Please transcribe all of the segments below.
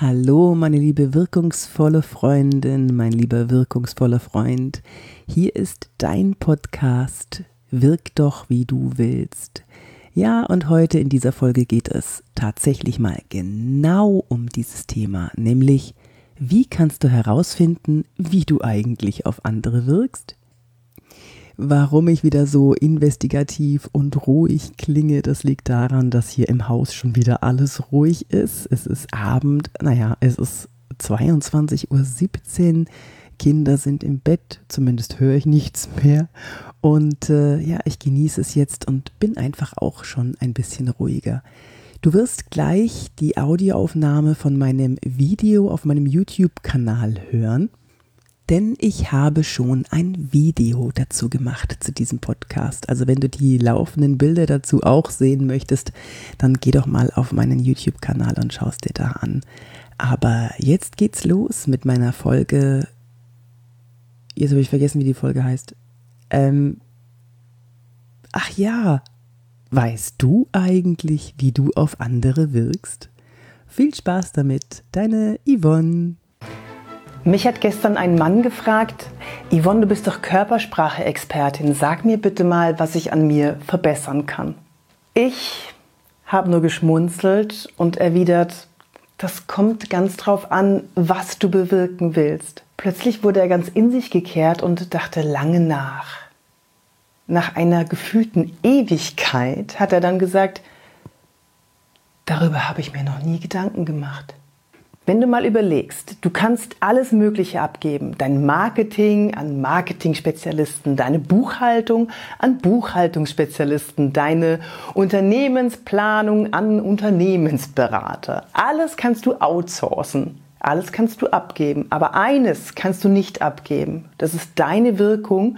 Hallo, meine liebe wirkungsvolle Freundin, mein lieber wirkungsvoller Freund. Hier ist dein Podcast Wirk doch, wie du willst. Ja, und heute in dieser Folge geht es tatsächlich mal genau um dieses Thema, nämlich wie kannst du herausfinden, wie du eigentlich auf andere wirkst? Warum ich wieder so investigativ und ruhig klinge, das liegt daran, dass hier im Haus schon wieder alles ruhig ist. Es ist Abend, naja, es ist 22.17 Uhr. Kinder sind im Bett, zumindest höre ich nichts mehr. Und äh, ja, ich genieße es jetzt und bin einfach auch schon ein bisschen ruhiger. Du wirst gleich die Audioaufnahme von meinem Video auf meinem YouTube-Kanal hören denn ich habe schon ein Video dazu gemacht zu diesem Podcast. Also wenn du die laufenden Bilder dazu auch sehen möchtest, dann geh doch mal auf meinen YouTube-Kanal und schaust dir da an. Aber jetzt geht's los mit meiner Folge. Jetzt habe ich vergessen, wie die Folge heißt. Ähm, ach ja, weißt du eigentlich, wie du auf andere wirkst? Viel Spaß damit, deine Yvonne. Mich hat gestern ein Mann gefragt, Yvonne, du bist doch Körpersprache-Expertin. Sag mir bitte mal, was ich an mir verbessern kann. Ich habe nur geschmunzelt und erwidert, das kommt ganz drauf an, was du bewirken willst. Plötzlich wurde er ganz in sich gekehrt und dachte lange nach. Nach einer gefühlten Ewigkeit hat er dann gesagt, darüber habe ich mir noch nie Gedanken gemacht. Wenn du mal überlegst, du kannst alles Mögliche abgeben, dein Marketing an Marketing-Spezialisten, deine Buchhaltung an Buchhaltungsspezialisten, deine Unternehmensplanung an Unternehmensberater. Alles kannst du outsourcen. Alles kannst du abgeben, aber eines kannst du nicht abgeben. Das ist deine Wirkung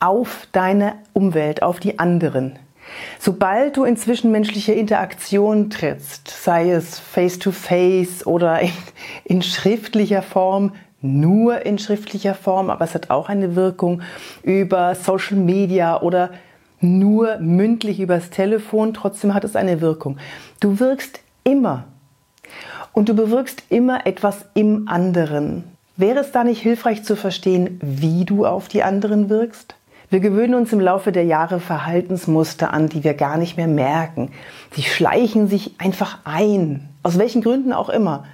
auf deine Umwelt, auf die anderen. Sobald du in zwischenmenschliche Interaktion trittst, sei es face-to-face -face oder in, in schriftlicher Form, nur in schriftlicher Form, aber es hat auch eine Wirkung über Social Media oder nur mündlich übers Telefon, trotzdem hat es eine Wirkung. Du wirkst immer und du bewirkst immer etwas im anderen. Wäre es da nicht hilfreich zu verstehen, wie du auf die anderen wirkst? Wir gewöhnen uns im Laufe der Jahre Verhaltensmuster an, die wir gar nicht mehr merken. Sie schleichen sich einfach ein, aus welchen Gründen auch immer.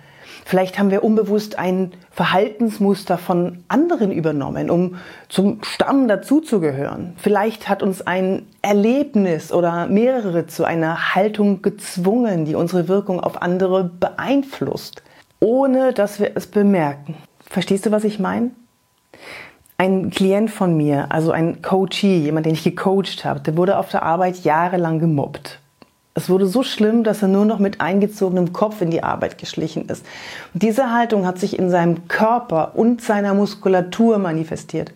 Vielleicht haben wir unbewusst ein Verhaltensmuster von anderen übernommen, um zum Stamm dazuzugehören. Vielleicht hat uns ein Erlebnis oder mehrere zu einer Haltung gezwungen, die unsere Wirkung auf andere beeinflusst, ohne dass wir es bemerken. Verstehst du, was ich meine? Ein Klient von mir, also ein Coachee, jemand, den ich gecoacht habe, der wurde auf der Arbeit jahrelang gemobbt. Es wurde so schlimm, dass er nur noch mit eingezogenem Kopf in die Arbeit geschlichen ist. Und diese Haltung hat sich in seinem Körper und seiner Muskulatur manifestiert.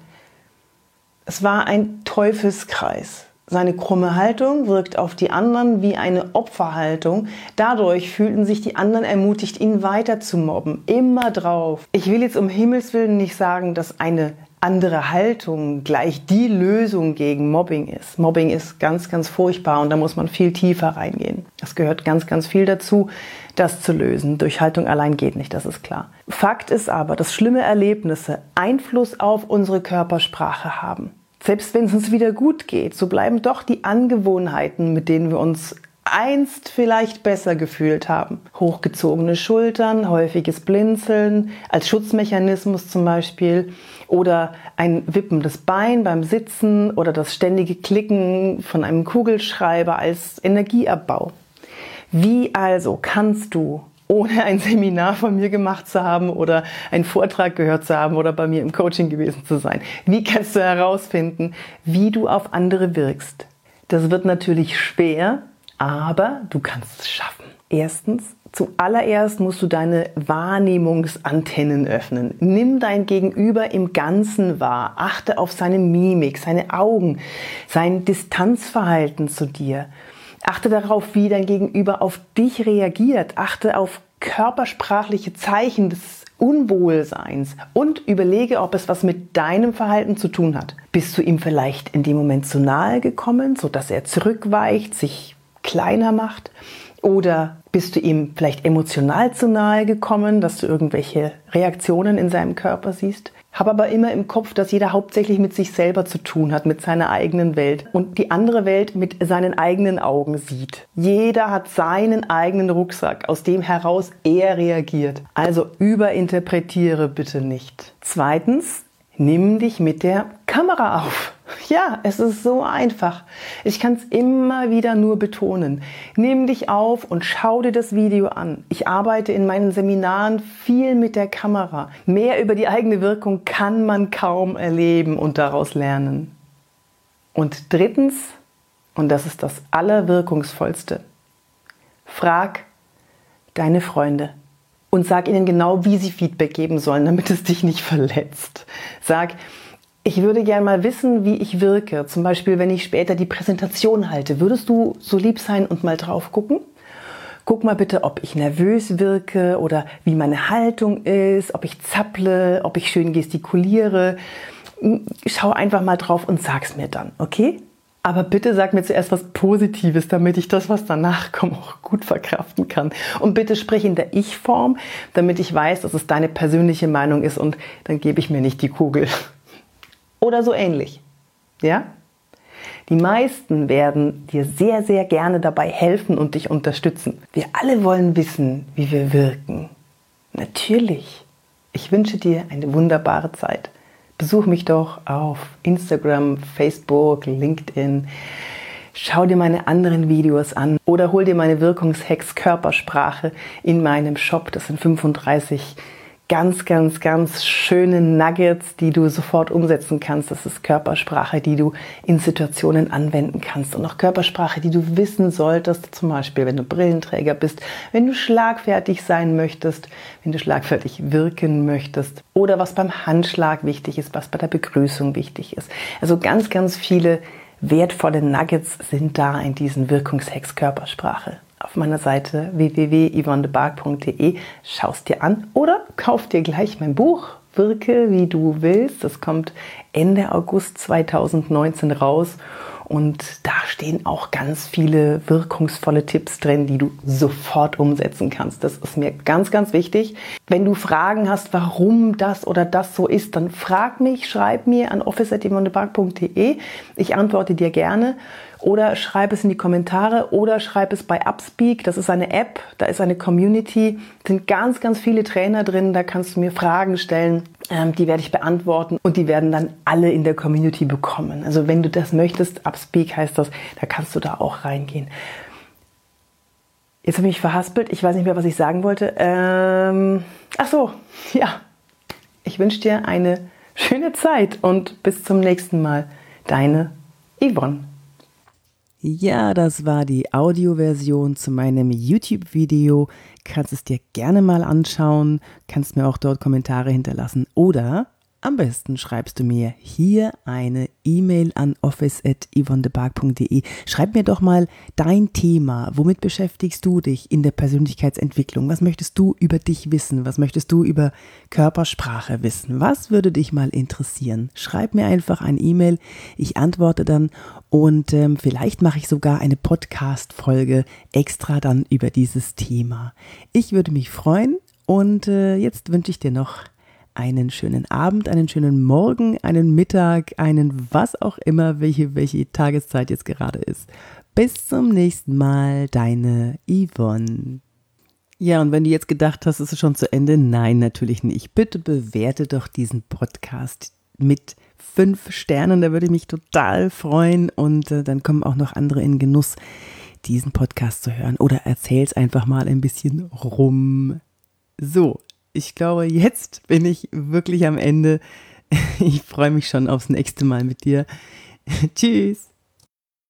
Es war ein Teufelskreis. Seine krumme Haltung wirkt auf die anderen wie eine Opferhaltung. Dadurch fühlten sich die anderen ermutigt, ihn weiter zu mobben. Immer drauf. Ich will jetzt um Himmels Willen nicht sagen, dass eine andere Haltung gleich die Lösung gegen Mobbing ist. Mobbing ist ganz, ganz furchtbar und da muss man viel tiefer reingehen. Es gehört ganz, ganz viel dazu, das zu lösen. Durch Haltung allein geht nicht, das ist klar. Fakt ist aber, dass schlimme Erlebnisse Einfluss auf unsere Körpersprache haben. Selbst wenn es uns wieder gut geht, so bleiben doch die Angewohnheiten, mit denen wir uns einst vielleicht besser gefühlt haben. Hochgezogene Schultern, häufiges Blinzeln, als Schutzmechanismus zum Beispiel, oder ein wippendes Bein beim Sitzen oder das ständige Klicken von einem Kugelschreiber als Energieabbau. Wie also kannst du ohne ein Seminar von mir gemacht zu haben oder einen Vortrag gehört zu haben oder bei mir im Coaching gewesen zu sein. Wie kannst du herausfinden, wie du auf andere wirkst? Das wird natürlich schwer, aber du kannst es schaffen. Erstens, zuallererst musst du deine Wahrnehmungsantennen öffnen. Nimm dein Gegenüber im Ganzen wahr. Achte auf seine Mimik, seine Augen, sein Distanzverhalten zu dir. Achte darauf, wie dein Gegenüber auf dich reagiert. Achte auf körpersprachliche Zeichen des Unwohlseins und überlege, ob es was mit deinem Verhalten zu tun hat. Bist du ihm vielleicht in dem Moment zu nahe gekommen, sodass er zurückweicht, sich kleiner macht? Oder Bist du ihm vielleicht emotional zu nahe gekommen, dass du irgendwelche Reaktionen in seinem Körper siehst? Hab aber immer im Kopf, dass jeder hauptsächlich mit sich selber zu tun hat, mit seiner eigenen Welt und die andere Welt mit seinen eigenen Augen sieht. Jeder hat seinen eigenen Rucksack, aus dem heraus er reagiert. Also überinterpretiere bitte nicht. Zweitens, nimm dich mit der Kamera auf. Ja, es ist so einfach. Ich kann es immer wieder nur betonen. Nimm dich auf und schau dir das Video an. Ich arbeite in meinen Seminaren viel mit der Kamera. Mehr über die eigene Wirkung kann man kaum erleben und daraus lernen. Und drittens, und das ist das Allerwirkungsvollste, frag deine Freunde und sag ihnen genau, wie sie Feedback geben sollen, damit es dich nicht verletzt. Sag, ich würde gerne mal wissen, wie ich wirke. Zum Beispiel, wenn ich später die Präsentation halte. Würdest du so lieb sein und mal drauf gucken? Guck mal bitte, ob ich nervös wirke oder wie meine Haltung ist, ob ich zapple, ob ich schön gestikuliere. Schau einfach mal drauf und sag's mir dann, okay? Aber bitte sag mir zuerst was Positives, damit ich das, was danach kommt, auch gut verkraften kann. Und bitte sprich in der Ich-Form, damit ich weiß, dass es deine persönliche Meinung ist und dann gebe ich mir nicht die Kugel oder so ähnlich. Ja? Die meisten werden dir sehr, sehr gerne dabei helfen und dich unterstützen. Wir alle wollen wissen, wie wir wirken. Natürlich. Ich wünsche dir eine wunderbare Zeit. Besuch mich doch auf Instagram, Facebook, LinkedIn. Schau dir meine anderen Videos an oder hol dir meine Wirkungshex Körpersprache in meinem Shop. Das sind 35 ganz, ganz, ganz schöne Nuggets, die du sofort umsetzen kannst. Das ist Körpersprache, die du in Situationen anwenden kannst. Und auch Körpersprache, die du wissen solltest, zum Beispiel, wenn du Brillenträger bist, wenn du schlagfertig sein möchtest, wenn du schlagfertig wirken möchtest oder was beim Handschlag wichtig ist, was bei der Begrüßung wichtig ist. Also ganz, ganz viele wertvolle Nuggets sind da in diesen Wirkungshex Körpersprache auf meiner Seite www.yvonnebark.de, schaust dir an oder kauf dir gleich mein Buch Wirke wie du willst. Das kommt Ende August 2019 raus und da stehen auch ganz viele wirkungsvolle Tipps drin, die du sofort umsetzen kannst. Das ist mir ganz, ganz wichtig. Wenn du Fragen hast, warum das oder das so ist, dann frag mich, schreib mir an office.yvonnebark.de. Ich antworte dir gerne oder schreib es in die Kommentare oder schreib es bei Upspeak. Das ist eine App, da ist eine Community, sind ganz, ganz viele Trainer drin. Da kannst du mir Fragen stellen, die werde ich beantworten und die werden dann alle in der Community bekommen. Also wenn du das möchtest, Upspeak heißt das, da kannst du da auch reingehen. Jetzt habe ich mich verhaspelt. Ich weiß nicht mehr, was ich sagen wollte. Ähm, ach so, ja. Ich wünsche dir eine schöne Zeit und bis zum nächsten Mal. Deine Yvonne. Ja, das war die Audioversion zu meinem YouTube-Video. Kannst es dir gerne mal anschauen, kannst mir auch dort Kommentare hinterlassen oder am besten schreibst du mir hier eine E-Mail an office.yvonnebark.de. Schreib mir doch mal dein Thema. Womit beschäftigst du dich in der Persönlichkeitsentwicklung? Was möchtest du über dich wissen? Was möchtest du über Körpersprache wissen? Was würde dich mal interessieren? Schreib mir einfach ein E-Mail. Ich antworte dann und ähm, vielleicht mache ich sogar eine Podcast-Folge extra dann über dieses Thema. Ich würde mich freuen und äh, jetzt wünsche ich dir noch einen schönen Abend, einen schönen Morgen, einen Mittag, einen was auch immer, welche, welche Tageszeit jetzt gerade ist. Bis zum nächsten Mal, deine Yvonne. Ja, und wenn du jetzt gedacht hast, ist es schon zu Ende, nein, natürlich nicht. Bitte bewerte doch diesen Podcast mit fünf Sternen, da würde ich mich total freuen und äh, dann kommen auch noch andere in Genuss, diesen Podcast zu hören oder erzähl's einfach mal ein bisschen rum. So, ich glaube, jetzt bin ich wirklich am Ende. Ich freue mich schon aufs nächste Mal mit dir. Tschüss.